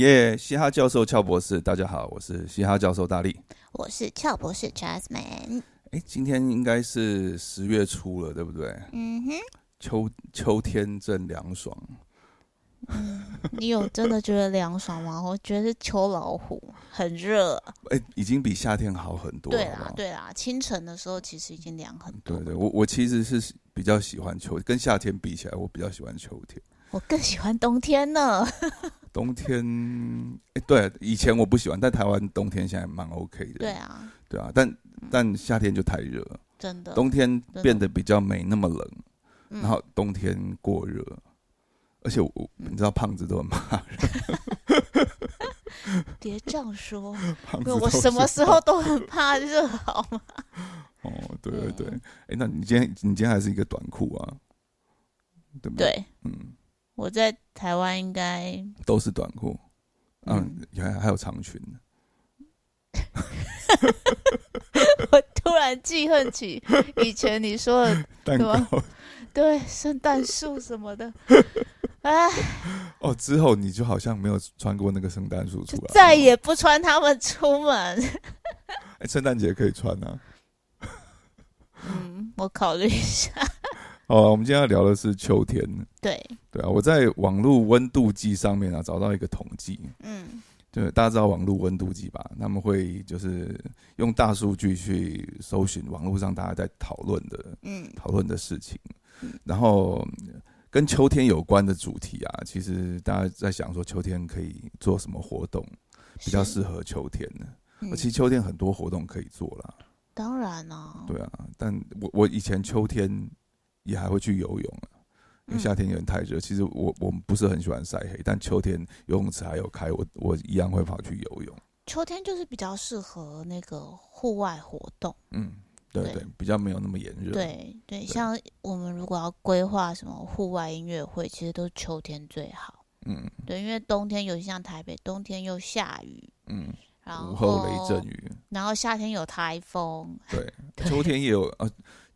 耶耶，嘻哈教授俏博士，大家好，我是嘻哈教授大力。我是俏博士 Jasmine。哎，今天应该是十月初了，对不对？嗯哼，秋秋天正凉爽。你有真的觉得凉爽吗？我觉得是秋老虎，很热。哎，已经比夏天好很多。对啦，对啦，清晨的时候其实已经凉很多。对对，我我其实是比较喜欢秋，跟夏天比起来，我比较喜欢秋天。我更喜欢冬天呢。冬天，哎，对，以前我不喜欢，但台湾冬天现在蛮 OK 的。对啊，对啊，但但夏天就太热，真的。冬天变得比较没那么冷，然后冬天过热，而且我你知道，胖子都很怕热。别这样说，我什么时候都很怕热，好吗？哦，对对对，哎，那你今天你今天还是一个短裤啊？对不对？嗯。我在台湾应该都是短裤，嗯，还还有长裙。我突然记恨起以前你说的 蛋糕，对，圣诞树什么的。哎，哦，之后你就好像没有穿过那个圣诞树出来，再也不穿他们出门。哎，圣诞节可以穿啊。嗯，我考虑一下。哦，我们今天要聊的是秋天。对对啊，我在网络温度计上面啊找到一个统计，嗯，对，大家知道网络温度计吧？他们会就是用大数据去搜寻网络上大家在讨论的，嗯，讨论的事情，然后跟秋天有关的主题啊，其实大家在想说秋天可以做什么活动比较适合秋天呢？其实秋天很多活动可以做啦。当然啦，对啊，但我我以前秋天。也还会去游泳啊，因为夏天有点太热。其实我我们不是很喜欢晒黑，但秋天游泳池还有开，我我一样会跑去游泳。秋天就是比较适合那个户外活动。嗯，对对，比较没有那么炎热。对对，像我们如果要规划什么户外音乐会，其实都是秋天最好。嗯，对，因为冬天尤其像台北，冬天又下雨。嗯，然后午后雷阵雨，然后夏天有台风。对，秋天也有呃。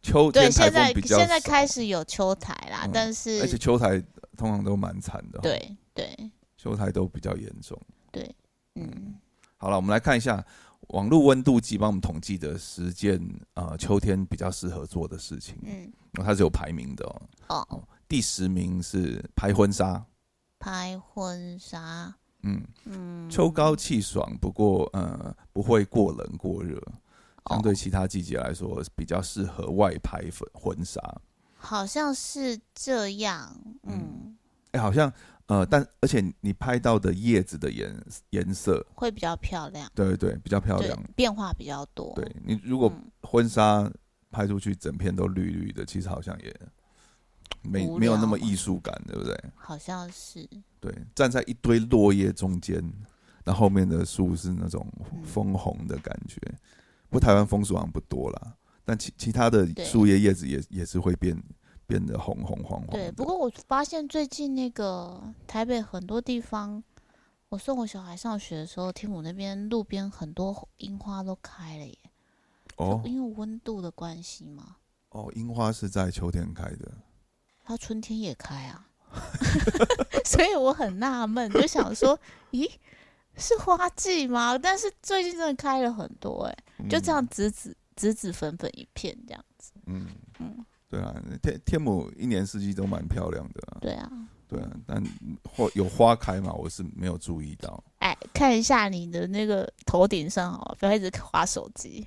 秋对，现在现在开始有秋台啦，但是而且秋台通常都蛮惨的，对对，秋台都比较严重，对，嗯，好了，我们来看一下网络温度计帮我们统计的十件呃秋天比较适合做的事情，嗯，它是有排名的哦，哦，第十名是拍婚纱，拍婚纱，嗯嗯，秋高气爽，不过呃不会过冷过热。相对其他季节来说，比较适合外拍粉婚纱，好像是这样。嗯，哎，好像呃，但而且你拍到的叶子的颜颜色会比较漂亮。对对对，比较漂亮，变化比较多。对你如果婚纱拍出去整片都绿绿的，其实好像也没没有那么艺术感，对不对？好像是。对，站在一堆落叶中间，那后面的树是那种枫红的感觉。不，台湾枫树好像不多啦，但其其他的树叶叶子也也是会变变得红红黄黄。对，不过我发现最近那个台北很多地方，我送我小孩上学的时候，天母那边路边很多樱花都开了耶。哦，因为温度的关系吗？哦，樱花是在秋天开的，它春天也开啊，所以我很纳闷，就想说，咦？是花季吗？但是最近真的开了很多，哎，就这样紫紫紫紫粉粉一片这样子。嗯嗯，对啊，天天母一年四季都蛮漂亮的。对啊，对啊，但花有花开嘛？我是没有注意到。哎，看一下你的那个头顶上哦，不要一直划手机。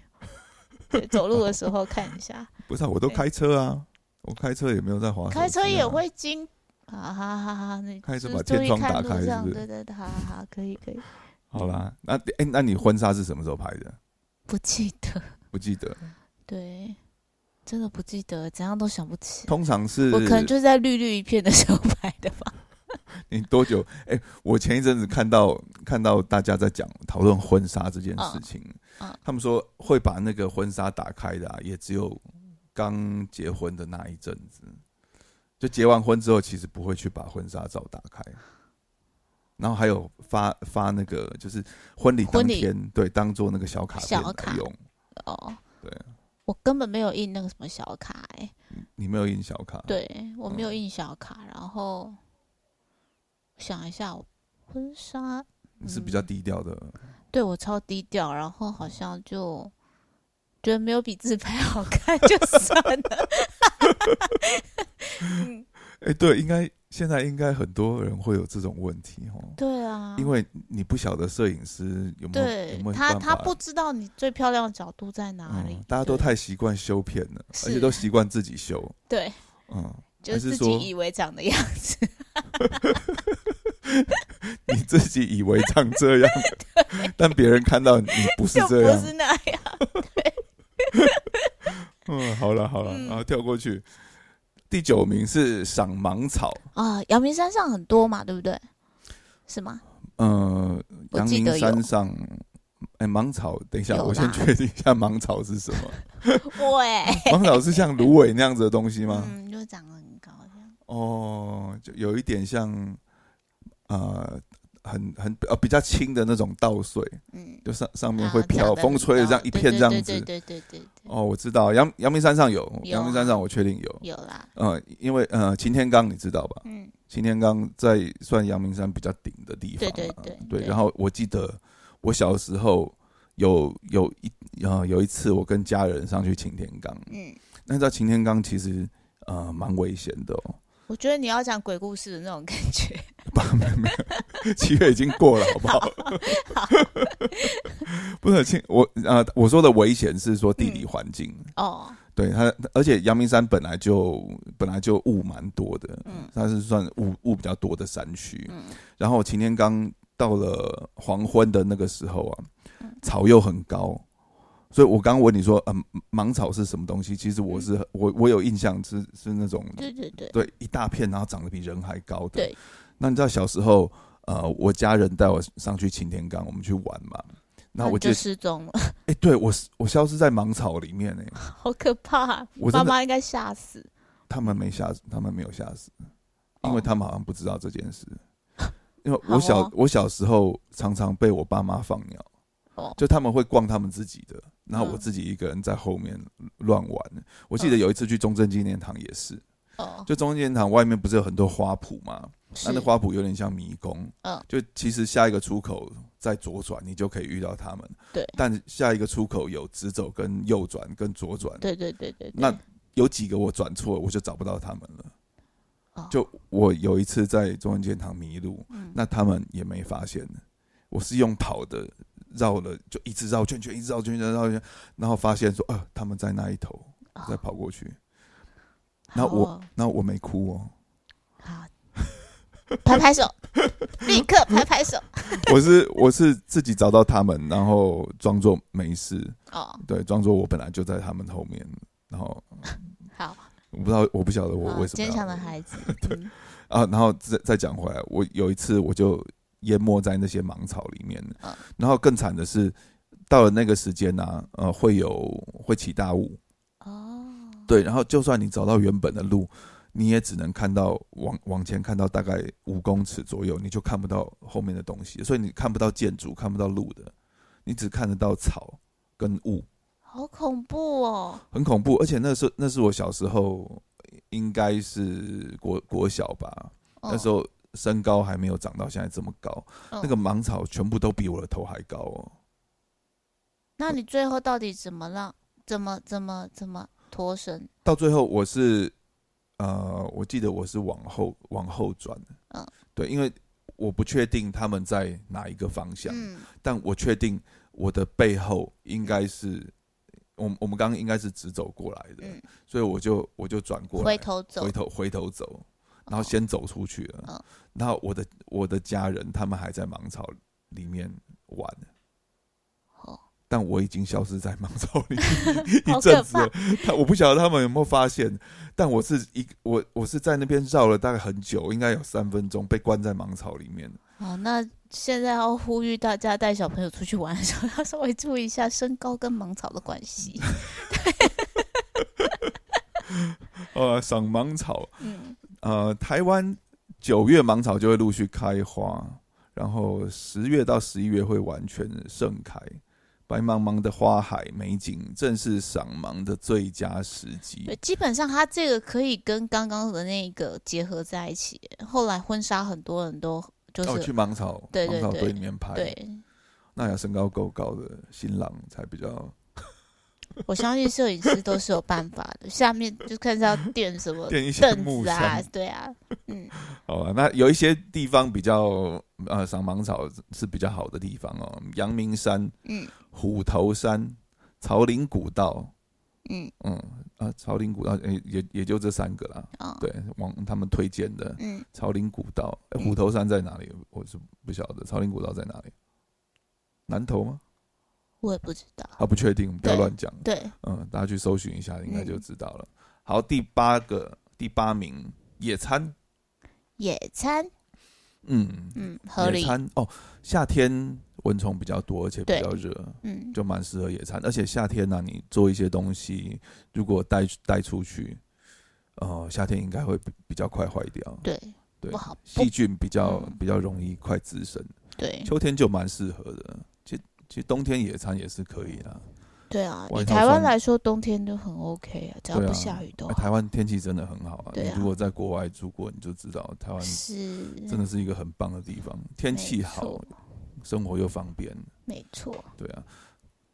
对，走路的时候看一下。不是，我都开车啊，我开车也没有在划。开车也会经。好好好好，那开始把天窗打开，是不是？对对对，好好好，可以可以。好啦，那哎，那你婚纱是什么时候拍的？不记得，不记得。对，真的不记得，怎样都想不起。通常是我可能就是在绿绿一片的时候拍的吧。你多久？哎，我前一阵子看到看到大家在讲讨论婚纱这件事情，他们说会把那个婚纱打开的，也只有刚结婚的那一阵子。就结完婚之后，其实不会去把婚纱照打开，然后还有发发那个，就是婚礼当天，对，当做那个小卡小卡用。哦，对，我根本没有印那个什么小卡，哎，你没有印小卡？对，我没有印小卡。然后想一下，婚纱你是比较低调的。对我超低调，然后好像就觉得没有比自拍好看，就算了。哎，对，应该现在应该很多人会有这种问题哦。对啊，因为你不晓得摄影师有没有有没有他他不知道你最漂亮的角度在哪里。大家都太习惯修片了，而且都习惯自己修。对，嗯，就自己以为长的样子。你自己以为长这样，但别人看到你不是这样，不是那样。嗯，好了好了，然后跳过去。第九名是赏芒草啊，阳明山上很多嘛，对不对？是吗？呃，阳明山上，哎，芒草，等一下，我先确定一下芒草是什么。喂，芒草是像芦苇那样子的东西吗？嗯，就长得很高这样。哦，就有一点像，呃。很很呃比较轻的那种稻穗，嗯，就上上面会飘，风吹的这样一片这样子，对对对对哦，我知道阳阳明山上有，阳明山上我确定有，有啦。嗯，因为呃擎天岗你知道吧？嗯，擎天岗在算阳明山比较顶的地方，对对对对。然后我记得我小时候有有一啊有一次我跟家人上去擎天岗，嗯，那在擎天岗其实呃蛮危险的哦。我觉得你要讲鬼故事的那种感觉。没有没有，七月已经过了，好不好？好。不是亲我啊，我说的危险是说地理环境哦。对它，而且阳明山本来就本来就雾蛮多的，嗯，它是算雾雾比较多的山区。嗯。然后晴天刚到了黄昏的那个时候啊，草又很高。所以，我刚刚问你说，嗯，芒草是什么东西？其实我是我我有印象是是那种，对对对，对一大片，然后长得比人还高的。对。那你知道小时候，呃，我家人带我上去擎天岗，我们去玩嘛。那我就失踪了。哎，对我我消失在芒草里面呢，好可怕！我爸妈应该吓死。他们没吓死，他们没有吓死，因为他们好像不知道这件事。因为我小我小时候常常被我爸妈放鸟。就他们会逛他们自己的，然后我自己一个人在后面乱玩。我记得有一次去中正纪念堂也是，哦，就中正纪念堂外面不是有很多花圃吗？那那花圃有点像迷宫，嗯，就其实下一个出口在左转，你就可以遇到他们。对，但下一个出口有直走跟右转跟左转。对对对对。那有几个我转错，我就找不到他们了。就我有一次在中正纪念堂迷路，那他们也没发现，我是用跑的。绕了就一直绕圈圈，一直绕圈圈绕圈，然后发现说，呃，他们在那一头，再跑过去。那我那我没哭哦。好，拍拍手，立刻拍拍手。我是我是自己找到他们，然后装作没事。哦，对，装作我本来就在他们后面，然后 好。我不知道，我不晓得我为什么。坚强的孩子。对啊，然后再再讲回来，我有一次我就。淹没在那些芒草里面，然后更惨的是，到了那个时间呢，呃，会有会起大雾哦，对，然后就算你找到原本的路，你也只能看到往往前看到大概五公尺左右，你就看不到后面的东西，所以你看不到建筑，看不到路的，你只看得到草跟雾，好恐怖哦，很恐怖，而且那是那是我小时候应该是国国小吧，那时候。身高还没有长到现在这么高，那个芒草全部都比我的头还高哦。那你最后到底怎么让？怎么怎么怎么脱身？到最后我是，呃，我记得我是往后往后转的。嗯，对，因为我不确定他们在哪一个方向，嗯，但我确定我的背后应该是，我我们刚刚应该是直走过来的，所以我就我就转过来，回头走，回头回头走。然后先走出去了，然后我的我的家人他们还在芒草里面玩，但我已经消失在芒草里 一阵子了。他我不晓得他们有没有发现，但我是一我我是在那边绕了大概很久，应该有三分钟被关在芒草里面。好，那现在要呼吁大家带小朋友出去玩的时候，要稍微注意一下身高跟芒草的关系。呃，赏芒草，嗯。呃，台湾九月芒草就会陆续开花，然后十月到十一月会完全盛开，白茫茫的花海美景，正是赏芒的最佳时机。对，基本上它这个可以跟刚刚的那个结合在一起。后来婚纱很多人都就是去芒草芒草堆里面拍，对，那要身高够高的新郎才比较。我相信摄影师都是有办法的，下面就看是要垫什么垫一些凳子啊，对啊，嗯。好啊，那有一些地方比较呃赏芒草是比较好的地方哦，阳明山、嗯，虎头山、朝林古道，嗯嗯啊，朝林古道也也也就这三个啦。哦，对，往他们推荐的，嗯，朝林古道，虎头山在哪里？我是不晓得，朝林古道在哪里？南头吗？我也不知道，啊，不确定，不要乱讲。对，嗯，大家去搜寻一下，应该就知道了。好，第八个，第八名，野餐。野餐，嗯嗯，合理。野餐哦，夏天蚊虫比较多，而且比较热，嗯，就蛮适合野餐。而且夏天呢，你做一些东西，如果带带出去，呃，夏天应该会比较快坏掉。对对，细菌比较比较容易快滋生。对，秋天就蛮适合的。其实冬天野餐也是可以的。对啊，以台湾来说，冬天都很 OK 啊，只要不下雨都。台湾天气真的很好啊！你如果在国外住过，你就知道台湾是真的是一个很棒的地方，天气好，生活又方便。没错。对啊，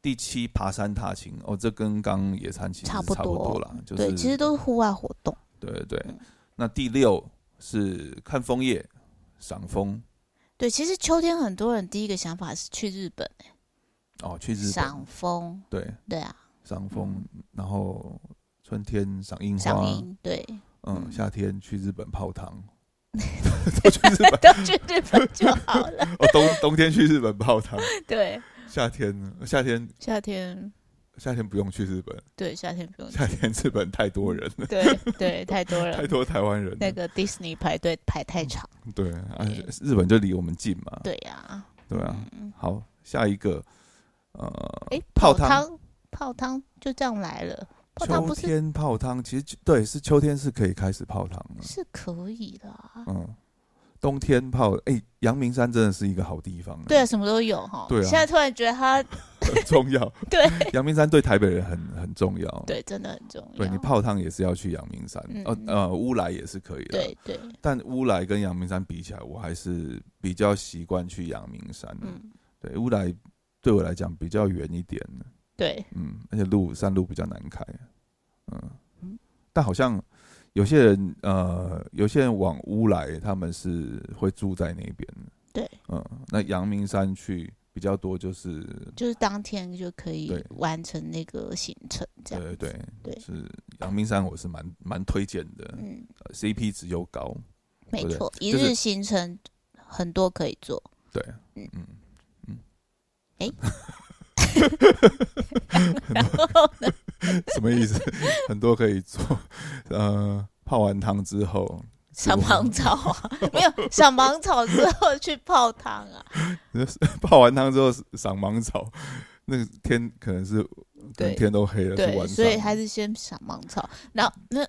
第七爬山踏青哦，这跟刚野餐其实差不多了，就是其实都是户外活动。对对对，那第六是看枫叶、赏枫。对，其实秋天很多人第一个想法是去日本哦，去日本。赏枫，对。对啊，赏枫，然后春天赏樱花，赏樱，对，嗯，夏天去日本泡汤，都去日本，都去日本就好了。哦，冬冬天去日本泡汤，对，夏天呢？夏天，夏天，夏天不用去日本，对，夏天不用，夏天日本太多人。了，对对，太多人，太多台湾人，那个迪士尼排队排太长，对啊，日本就离我们近嘛，对呀，对啊，好，下一个。呃，哎，泡汤，泡汤就这样来了。秋天泡汤，其实对，是秋天是可以开始泡汤的，是可以的。嗯，冬天泡，哎，阳明山真的是一个好地方。对啊，什么都有哈。对啊，现在突然觉得它 很重要。对，阳明山对台北人很很重要。对，真的很重要。对你泡汤也是要去阳明山，呃呃，乌来也是可以的。对对。但乌来跟阳明山比起来，我还是比较习惯去阳明山。嗯，对，乌来。对我来讲比较远一点。的，对，嗯，而且路山路比较难开，嗯，但好像有些人，呃，有些人往乌来，他们是会住在那边，对，嗯，那阳明山去比较多，就是就是当天就可以完成那个行程，这样，对对对，是阳明山，我是蛮蛮推荐的，嗯，CP 值又高，没错，一日行程很多可以做，对，嗯。嗯。哎，什么意思？很多可以做，呃，泡完汤之后赏芒草啊，没有赏芒草之后去泡汤啊。泡完汤之后赏芒草，那个天可能是对天都黑了，对，所以还是先赏芒草，然后那。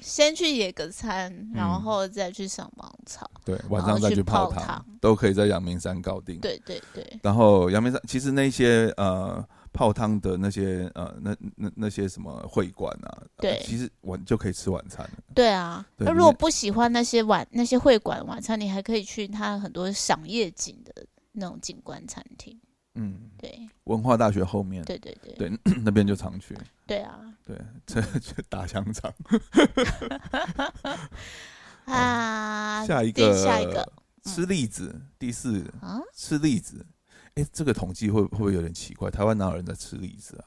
先去野个餐，然后再去赏芒草。对，晚上再去泡汤，都可以在阳明山搞定。对对对。然后阳明山其实那些呃泡汤的那些呃那那那些什么会馆啊，对，其实晚就可以吃晚餐。对啊，那如果不喜欢那些晚那些会馆晚餐，你还可以去它很多赏夜景的那种景观餐厅。嗯，对，文化大学后面，对对对，对 那边就常去。对啊，对，这这打香肠。啊，下一个，下一个，吃栗子，第四啊，吃栗子。哎，这个统计会会不会有点奇怪？台湾哪有人在吃栗子啊？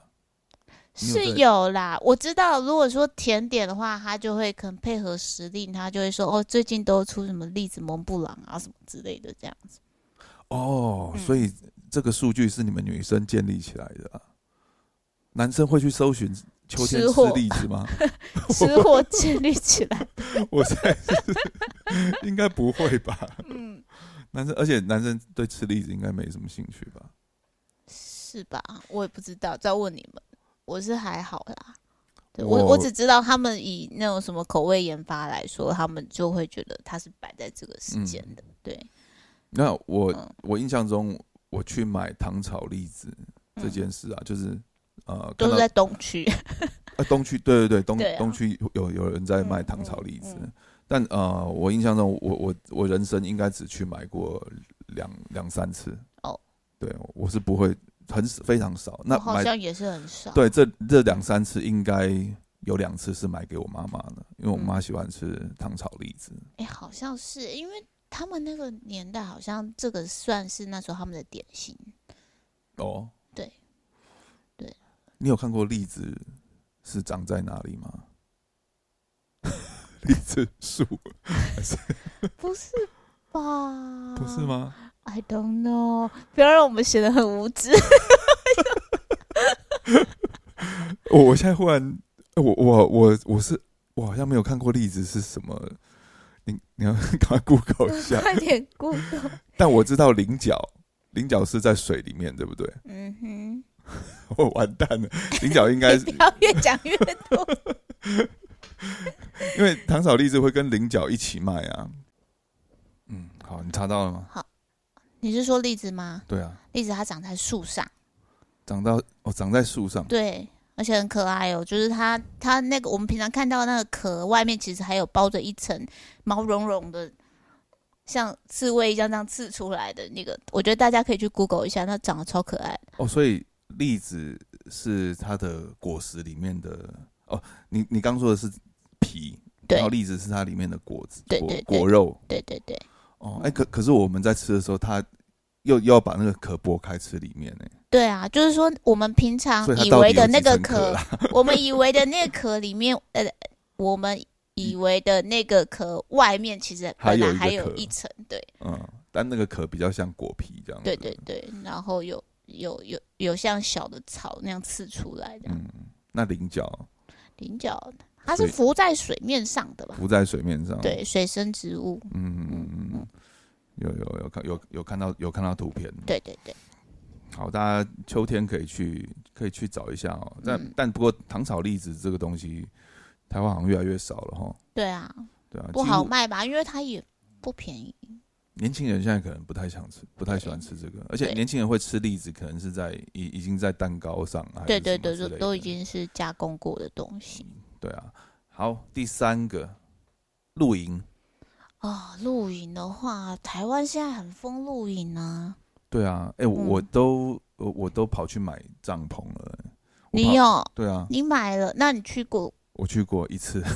是有啦，我知道。如果说甜点的话，他就会可能配合时令，他就会说哦，最近都出什么栗子蒙布朗啊什么之类的这样子。哦，所以。这个数据是你们女生建立起来的啊？男生会去搜寻秋天吃栗子吗？吃货建立起来，我猜应该不会吧？嗯，男生，而且男生对吃栗子应该没什么兴趣吧？是吧？我也不知道，再问你们。我是还好啦，我我只知道他们以那种什么口味研发来说，他们就会觉得它是摆在这个时间的。对，那我我印象中。我去买糖炒栗子这件事啊，就是呃，都是在东区。啊，东区，对对对，东东区有有人在卖糖炒栗子，但呃，我印象中，我我我人生应该只去买过两两三次。哦，对，我是不会很非常少。那好像也是很少。对，这这两三次应该有两次是买给我妈妈的，因为我妈喜欢吃糖炒栗子。哎，好像是，因为他们那个年代，好像这个算是那时候他们的点心。哦，对，对。你有看过栗子是长在哪里吗？栗子树？不是吧？不是吗？I don't know。不要让我们显得很无知。我我现在忽然，我我我我是我好像没有看过栗子是什么。你 你要赶快 Google 一下，快点 Google。但我知道菱角，菱角是在水里面，对不对？嗯哼。我完蛋了，菱角应该是不要越讲越多。因为糖炒栗子会跟菱角一起卖啊。嗯，好，你查到了吗？好，你是说栗子吗？对啊，栗子它长在树上，长到哦，长在树上。对，而且很可爱哦。就是它，它那个我们平常看到那个壳外面，其实还有包着一层毛茸茸的，像刺猬一样这样刺出来的那个。我觉得大家可以去 Google 一下，它长得超可爱。哦，所以栗子是它的果实里面的。哦，你你刚说的是皮，然后栗子是它里面的果子，对对果肉，对对对。哦，哎，可可是我们在吃的时候，它又要把那个壳剥开吃里面呢。对啊，就是说我们平常以为的那个壳，我们以为的那个壳里面，呃，我们以为的那个壳外面其实本来还有一层，对，嗯，但那个壳比较像果皮这样。对对对，然后有有有有像小的草那样刺出来的。嗯，那菱角。菱角，它是浮在水面上的吧？浮在水面上，对，水生植物。嗯嗯嗯嗯，有有有看有有看到有看到图片。对对对，好，大家秋天可以去可以去找一下哦。但但不过糖炒栗子这个东西，台湾好像越来越少了哈。对啊，对啊，不好卖吧？因为它也不便宜。年轻人现在可能不太想吃，不太喜欢吃这个，而且年轻人会吃栗子，可能是在已已经在蛋糕上，对对对，都都已经是加工过的东西。对啊，好，第三个露营啊，露营的话，台湾现在很疯露营啊。对啊，哎，我都我我都跑去买帐篷了。你有？对啊，你买了？那你去过？我去过一次。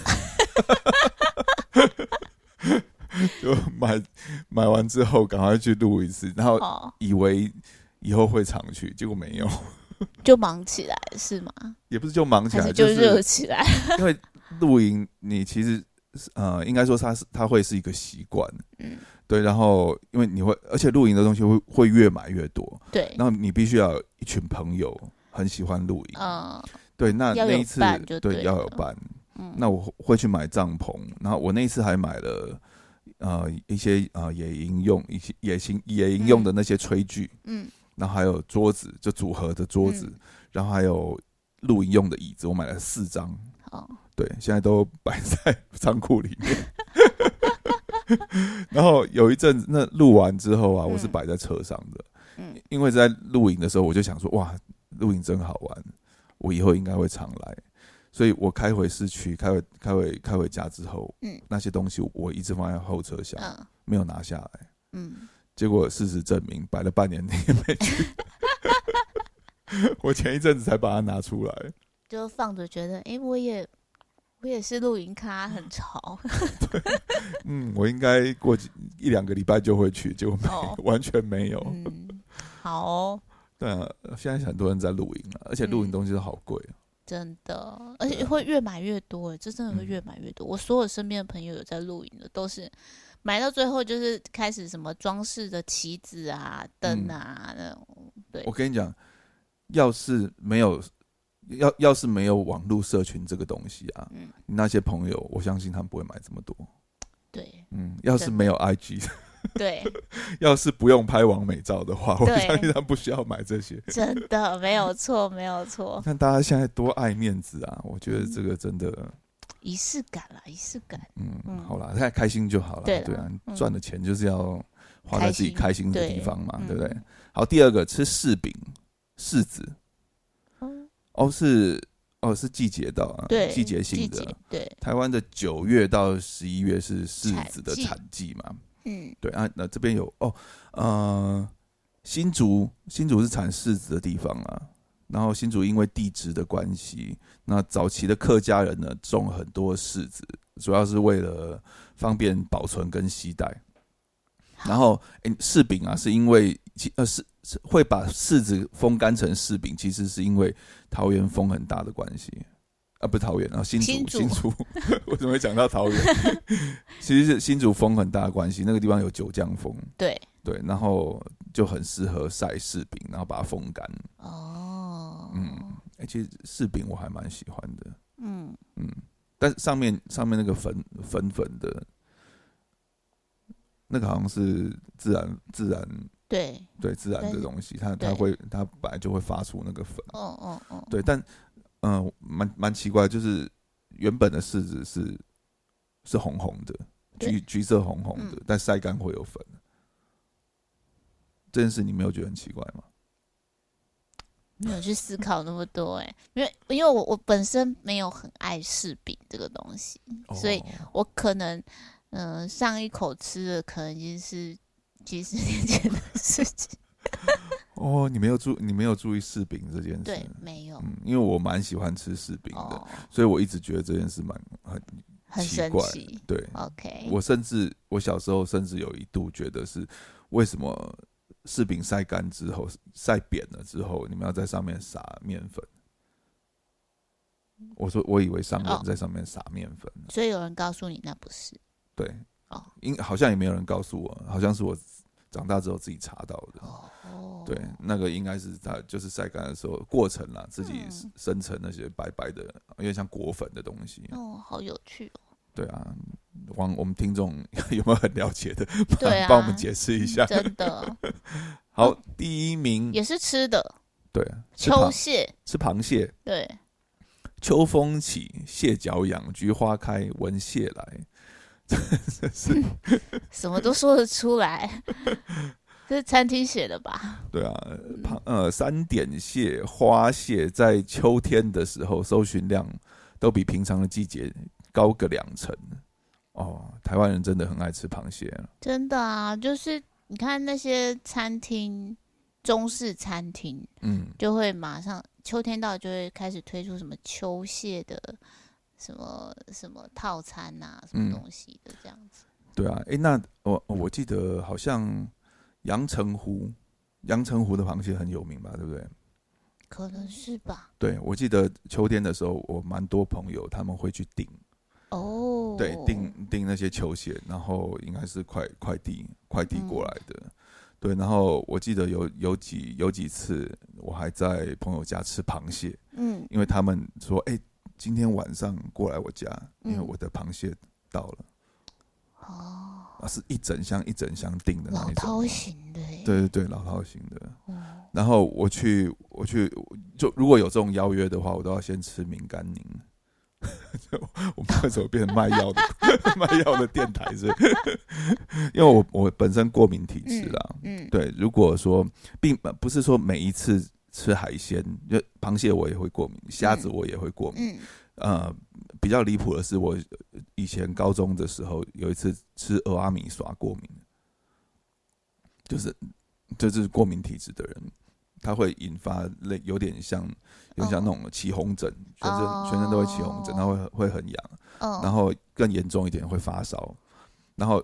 就买买完之后，赶快去录一次，然后以为以后会常去，结果没有，就忙起来是吗？也不是就忙起来，就热起来。因为露营，你其实呃，应该说它是它会是一个习惯，嗯，对。然后因为你会，而且露营的东西会会越买越多，对。然后你必须要一群朋友很喜欢露营，嗯，对。那那一次对要有伴，嗯，那我会去买帐篷，然后我那一次还买了。呃，一些呃野营用一些野行野营用的那些炊具，嗯，然后还有桌子，就组合的桌子，然后还有露营用的椅子，我买了四张，哦，对，现在都摆在 仓库里面。然后有一阵子，那录完之后啊，我是摆在车上的，嗯，因为在录影的时候，我就想说，哇，录影真好玩，我以后应该会常来。所以我开回市区，开回开回开回家之后，嗯，那些东西我一直放在后车厢，没有拿下来，嗯，结果事实证明摆了半年你也没去，我前一阵子才把它拿出来，就放着觉得，哎，我也我也是露营咖，很潮，对 嗯，我应该过几一两个礼拜就会去，结果没完全没有，嗯，好，对啊，现在很多人在露营了，而且露营东西都好贵啊。真的，而且会越买越多，这真的会越买越多。我所有身边的朋友有在露营的，都是买到最后就是开始什么装饰的旗子啊、灯啊那种。对，我跟你讲，要是没有要要是没有网络社群这个东西啊，嗯，那些朋友，我相信他们不会买这么多。对，嗯，要是没有 IG。对，要是不用拍完美照的话，我相信他不需要买这些。真的没有错，没有错。看大家现在多爱面子啊！我觉得这个真的仪式感啦，仪式感。嗯，好啦，太开心就好了。对啊，赚的钱就是要花在自己开心的地方嘛，对不对？好，第二个吃柿饼，柿子。哦，是哦，是季节到啊，对，季节性的。对，台湾的九月到十一月是柿子的产季嘛？嗯，对啊，那这边有哦，呃，新竹新竹是产柿子的地方啊。然后新竹因为地质的关系，那早期的客家人呢种很多柿子，主要是为了方便保存跟携带。然后，哎，柿饼啊，是因为呃是是会把柿子风干成柿饼，其实是因为桃园风很大的关系。啊，不是桃园啊，新竹新竹，为什 么会讲到桃园？其实是新竹风很大的关系，那个地方有九江风，对。对，然后就很适合晒柿饼，然后把它风干。哦，嗯，哎，其实柿饼我还蛮喜欢的，嗯。嗯，但是上面上面那个粉粉粉的。那个好像是自然自然对对自然的东西，它它会它本来就会发出那个粉。哦哦哦。对，但嗯，蛮蛮奇怪，就是原本的柿子是是红红的，橘橘色红红的，但晒干会有粉。这件事你没有觉得很奇怪吗？没有去思考那么多哎，因为因为我我本身没有很爱柿饼这个东西，所以我可能。嗯，上一口吃的可能已经是几十年前的事情。哦，你没有注，你没有注意柿饼这件事？对，没有。嗯，因为我蛮喜欢吃柿饼的，所以我一直觉得这件事蛮很很奇怪。对，OK。我甚至我小时候甚至有一度觉得是为什么柿饼晒干之后晒扁了之后，你们要在上面撒面粉？我说我以为商人在上面撒面粉，所以有人告诉你那不是。对，哦，应好像也没有人告诉我，好像是我长大之后自己查到的。哦，对，那个应该是它就是晒干的时候过程啦，自己生成那些白白的，有点像果粉的东西。哦，好有趣哦。对啊，王我们听众 有没有很了解的？对啊，帮我们解释一下。真的。好，第一名也是吃的。对，秋蟹，吃螃蟹。对，秋风起，蟹脚痒，菊花开，闻蟹来。是，什么都说得出来，这是餐厅写的吧？对啊，呃，三点蟹、花蟹在秋天的时候搜寻量都比平常的季节高个两成。哦，台湾人真的很爱吃螃蟹。真的啊，就是你看那些餐厅，中式餐厅，嗯，就会马上秋天到就会开始推出什么秋蟹的。什么什么套餐呐，什么东西的这样子？对啊，哎，那我我记得好像阳澄湖，阳澄湖的螃蟹很有名吧？对不对？可能是吧。对，我记得秋天的时候，我蛮多朋友他们会去订哦，对，订订那些球鞋，然后应该是快快递快递过来的。对，然后我记得有有几有几次，我还在朋友家吃螃蟹，嗯，因为他们说，哎。今天晚上过来我家，因为我的螃蟹到了。哦，啊，是一整箱一整箱订的那种。老饕型的。对对对，老饕型的。然后我去我去，就如果有这种邀约的话，我都要先吃敏感宁。我们为什么变成卖药的 卖药的电台？是，因为我我本身过敏体质啦。嗯。对，如果说并不是说每一次。吃海鲜，就螃蟹我也会过敏，虾子我也会过敏。呃，比较离谱的是，我以前高中的时候有一次吃俄阿米耍过敏，就是就是过敏体质的人，他会引发类有点像有点像那种起红疹，全身全身都会起红疹，他会会很痒，然后更严重一点会发烧，然后。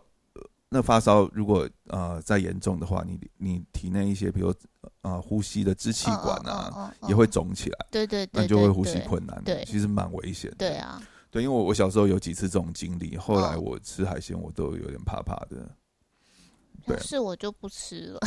那发烧如果呃再严重的话，你你体内一些比如呃呼吸的支气管啊也会肿起来，对对对，那就会呼吸困难，对，其实蛮危险的。对啊，对，因为我我小时候有几次这种经历，后来我吃海鲜我都有点怕怕的。对，是我就不吃了。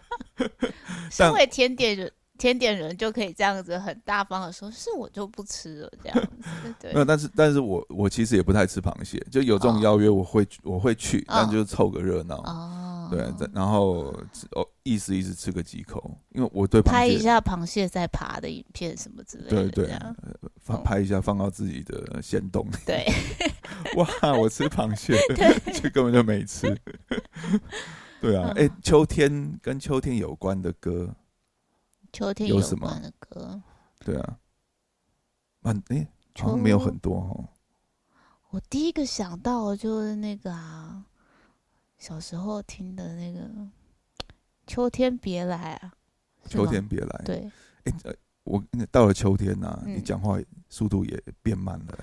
身为甜点人。甜点人就可以这样子很大方的说，是我就不吃了这样子。对，没有，但是但是我我其实也不太吃螃蟹，就有这种邀约我会我会去，但就凑个热闹。哦，对，然后哦意思意思吃个几口，因为我对拍一下螃蟹在爬的影片什么之类的，对对，放拍一下放到自己的线动。对，哇，我吃螃蟹，这根本就没吃。对啊，哎，秋天跟秋天有关的歌。秋天有什么？的歌？对啊，啊哎，好像没有很多哦。我第一个想到的就是那个啊，小时候听的那个《秋天别来》啊，《秋天别来》对，哎，我到了秋天呐，你讲话速度也变慢了。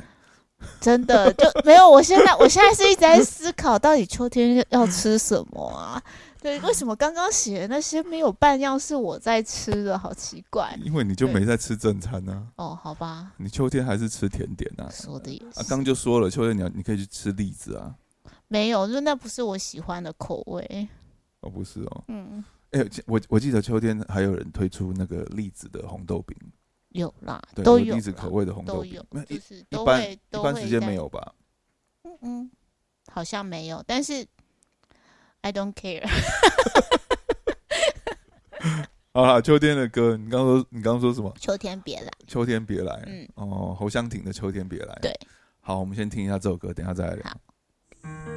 真的就没有？我现在我现在是一直在思考，到底秋天要吃什么啊？对，为什么刚刚写的那些没有半样是我在吃的？好奇怪。因为你就没在吃正餐呢。哦，好吧。你秋天还是吃甜点啊？说的也是。啊，刚就说了，秋天你要你可以去吃栗子啊。没有，就那不是我喜欢的口味。哦，不是哦。嗯。哎，我我记得秋天还有人推出那个栗子的红豆饼。有啦，都有栗子口味的红豆饼。就是一般一般时间没有吧？嗯嗯，好像没有，但是。I don't care。好啦，秋天的歌，你刚说你刚刚说什么？秋天别来，秋天别来。嗯，哦，侯湘婷的《秋天别来》。对，好，我们先听一下这首歌，等下再来聊。知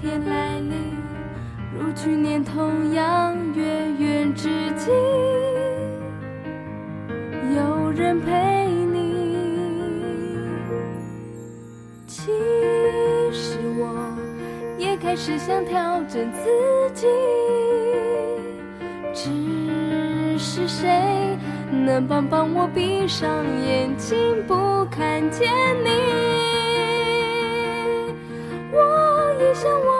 天来临，如去年同样月圆之际，有人陪你。其实我也开始想调整自己，只是谁能帮帮我闭上眼睛不看见你？像我。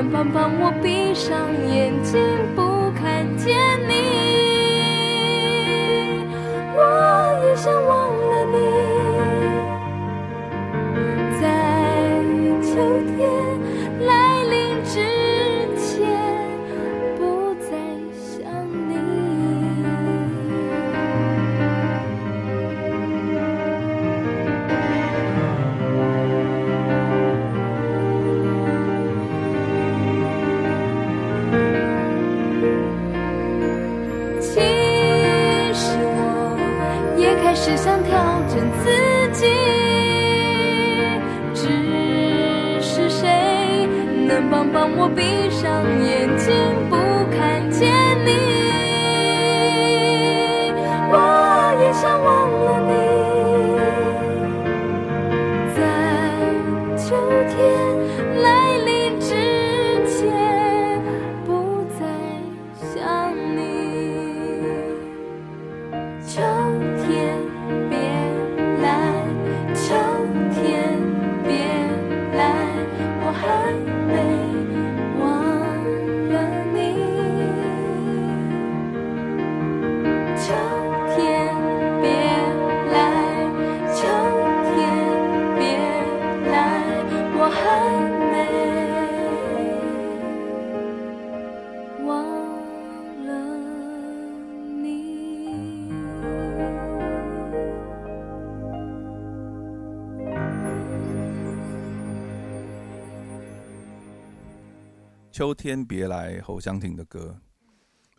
能帮帮我闭上眼睛不看见你？我也想忘秋天别来侯湘婷的歌，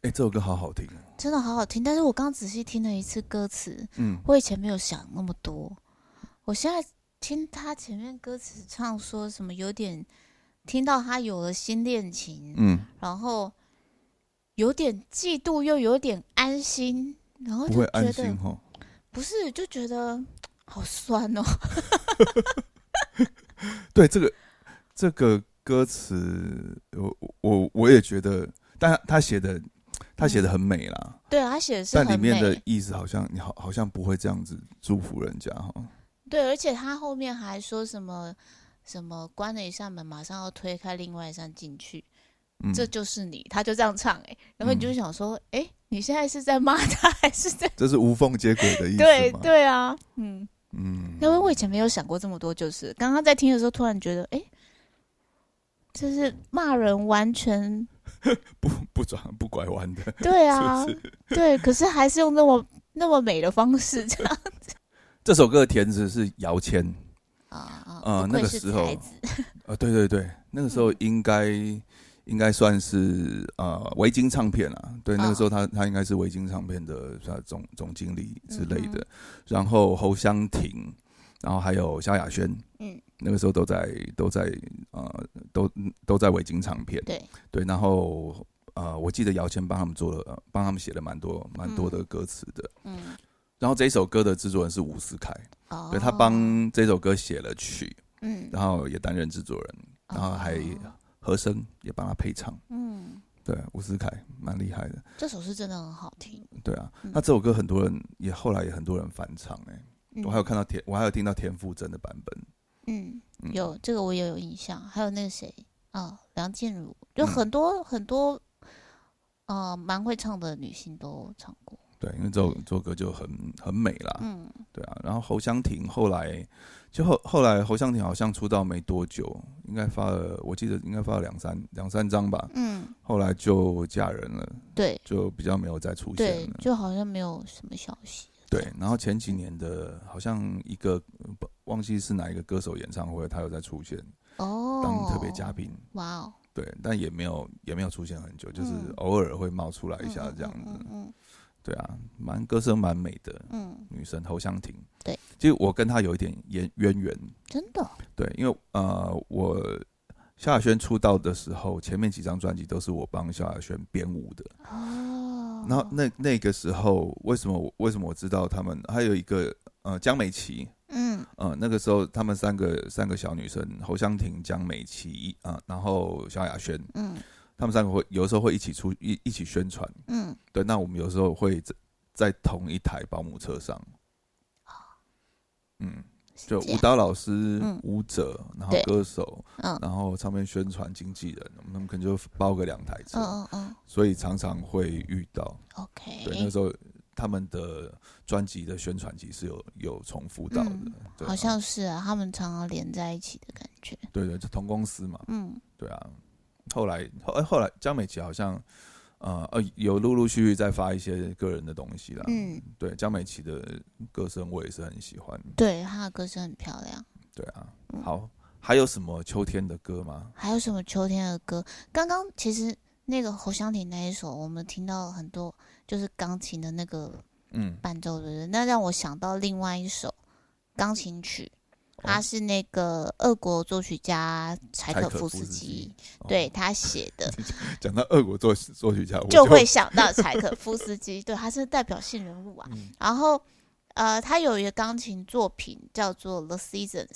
哎，这首歌好好听，真的好好听。但是我刚仔细听了一次歌词，嗯，我以前没有想那么多。我现在听他前面歌词唱说什么，有点听到他有了新恋情，嗯，然后有点嫉妒，又有点安心，然后就觉得不是，就觉得好酸哦。对这个这个歌词，我我我也觉得，但他写的他写的很美啦。对啊，他写的是，但里面的意思好像你好好像不会这样子祝福人家哈。对，而且他后面还说什么什么关了一扇门，马上要推开另外一扇进去，这就是你，他就这样唱哎，然后你就想说，哎，你现在是在骂他还是在？这是无缝接轨的意思对对啊，嗯。嗯，因为我以前没有想过这么多，就是刚刚在听的时候，突然觉得，哎，这是骂人完全 不不转不拐弯的，对啊，对，可是还是用那么那么美的方式这样子。这首歌的填词是姚谦。啊啊，那个时候啊，对对对，那个时候应该应该算是呃维京唱片啊，对，那个时候他他应该是维京唱片的总总经理之类的。然后侯湘婷，然后还有萧亚轩，嗯，那个时候都在都在呃都都在维京唱片，对对。然后呃，我记得姚谦帮他们做了，帮他们写了蛮多蛮多的歌词的，嗯。然后这首歌的制作人是伍思凯，哦对他帮这首歌写了曲，嗯，然后也担任制作人，然后还和声也帮他配唱，嗯，对，伍思凯蛮厉害的。这首是真的很好听。对啊，那这首歌很多人也后来也很多人翻唱哎，我还有看到田，我还有听到田馥甄的版本。嗯，有这个我也有印象，还有那个谁啊，梁静茹，就很多很多，呃，蛮会唱的女性都唱过。对，因为这首这首歌就很很美啦。嗯，对啊。然后侯湘婷后来就后后来侯湘婷好像出道没多久，应该发了，我记得应该发了两三两三张吧。嗯。后来就嫁人了。对。就比较没有再出现了。就好像没有什么消息。对，然后前几年的好像一个忘记是哪一个歌手演唱会，他有在出现哦，当特别嘉宾。哇哦。对，但也没有也没有出现很久，就是偶尔会冒出来一下这样子。嗯。对啊，蛮歌声蛮美的，嗯，女神侯湘婷，对，其实我跟她有一点渊渊源，真的，对，因为呃，我萧亚轩出道的时候，前面几张专辑都是我帮萧亚轩编舞的，哦，然后那那个时候为什么为什么我知道他们还有一个呃江美琪，嗯，呃那个时候他们三个三个小女生侯湘婷、江美琪啊，然后萧亚轩，嗯。他们三个会有时候会一起出一一起宣传，嗯，对。那我们有时候会在在同一台保姆车上，嗯，就舞蹈老师、舞者，然后歌手，嗯，然后唱片宣传经纪人，我们可能就包个两台车，嗯嗯所以常常会遇到。OK，对，那时候他们的专辑的宣传期是有有重复到的，好像是啊，他们常常连在一起的感觉。对对，就同公司嘛，嗯，对啊。后来后后来，江美琪好像，呃呃，有陆陆续续在发一些个人的东西啦。嗯，对，江美琪的歌声我也是很喜欢。对，她的歌声很漂亮。对啊，好，还有什么秋天的歌吗？还有什么秋天的歌？刚刚其实那个侯湘婷那一首，我们听到很多就是钢琴的那个嗯伴奏的人，那让我想到另外一首钢琴曲。他是那个俄国作曲家柴可夫斯基，对他写的。讲到俄国作作曲家，就会想到柴可夫斯基，对，他是代表性人物啊。然后，呃，他有一个钢琴作品叫做《The Seasons》，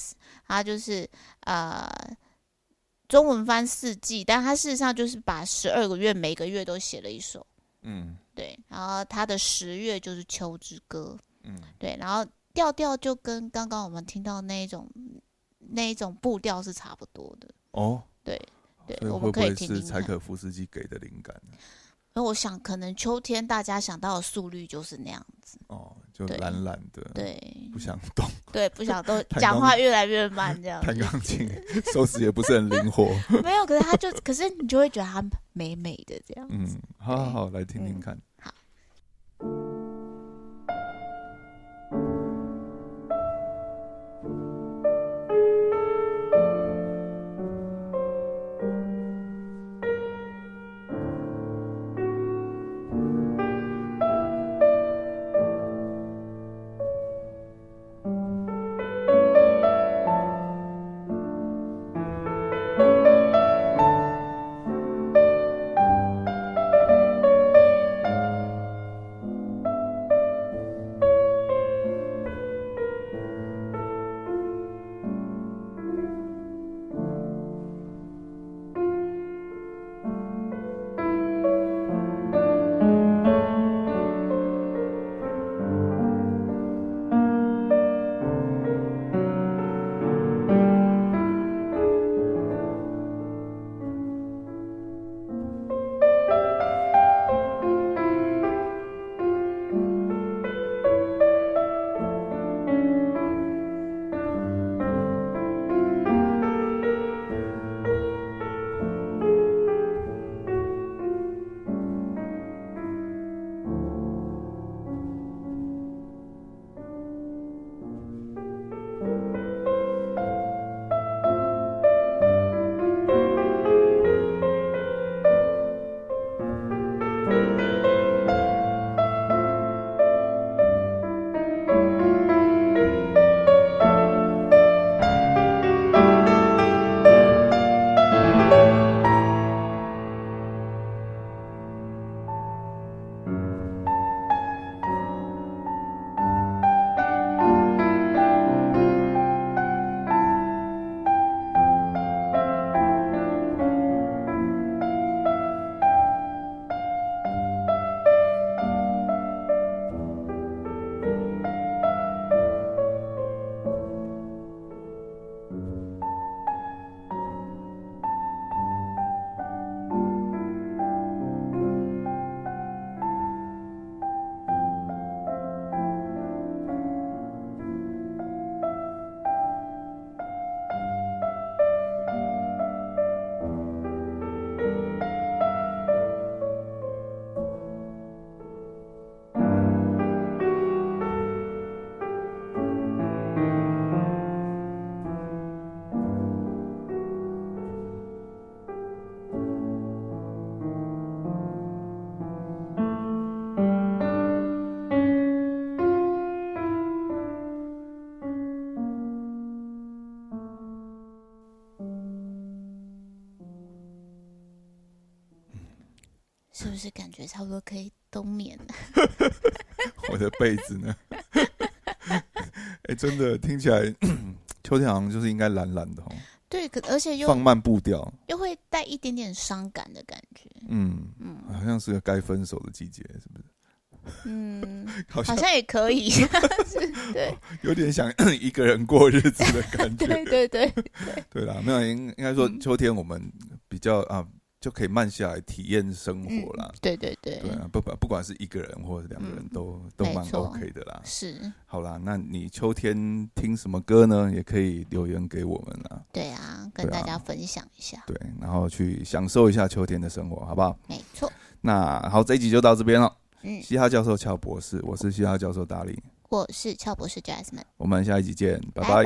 他就是呃中文翻四季，但他事实上就是把十二个月每个月都写了一首。嗯，对。然后他的十月就是秋之歌。嗯，对。然后。调调就跟刚刚我们听到那一种那一种步调是差不多的哦，对对，我们可以听听。是柴可夫斯基给的灵感？那我想，可能秋天大家想到的速率就是那样子哦，就懒懒的，对，不想动，对，不想动，讲话越来越慢，这样。弹钢琴，手指也不是很灵活。没有，可是他就，可是你就会觉得他美美的这样。嗯，好好好，来听听看。是不是感觉差不多可以冬眠了？我的被子呢？哎，真的听起来，秋天好像就是应该懒懒的哦。对，可而且又放慢步调，又会带一点点伤感的感觉。嗯嗯，好像是个该分手的季节，是不是？嗯，好像也可以，对，有点想 一个人过日子的感觉。对对对对啦，没有应应该说秋天我们比较啊。就可以慢下来体验生活啦。对对对，对啊，不不不管是一个人或者两个人都都蛮 OK 的啦。是，好啦，那你秋天听什么歌呢？也可以留言给我们啦。对啊，跟大家分享一下。对，然后去享受一下秋天的生活，好不好？没错。那好，这一集就到这边了。嗯，嘻哈教授俏博士，我是嘻哈教授大力，我是俏博士 Jasmine，我们下一集见，拜拜。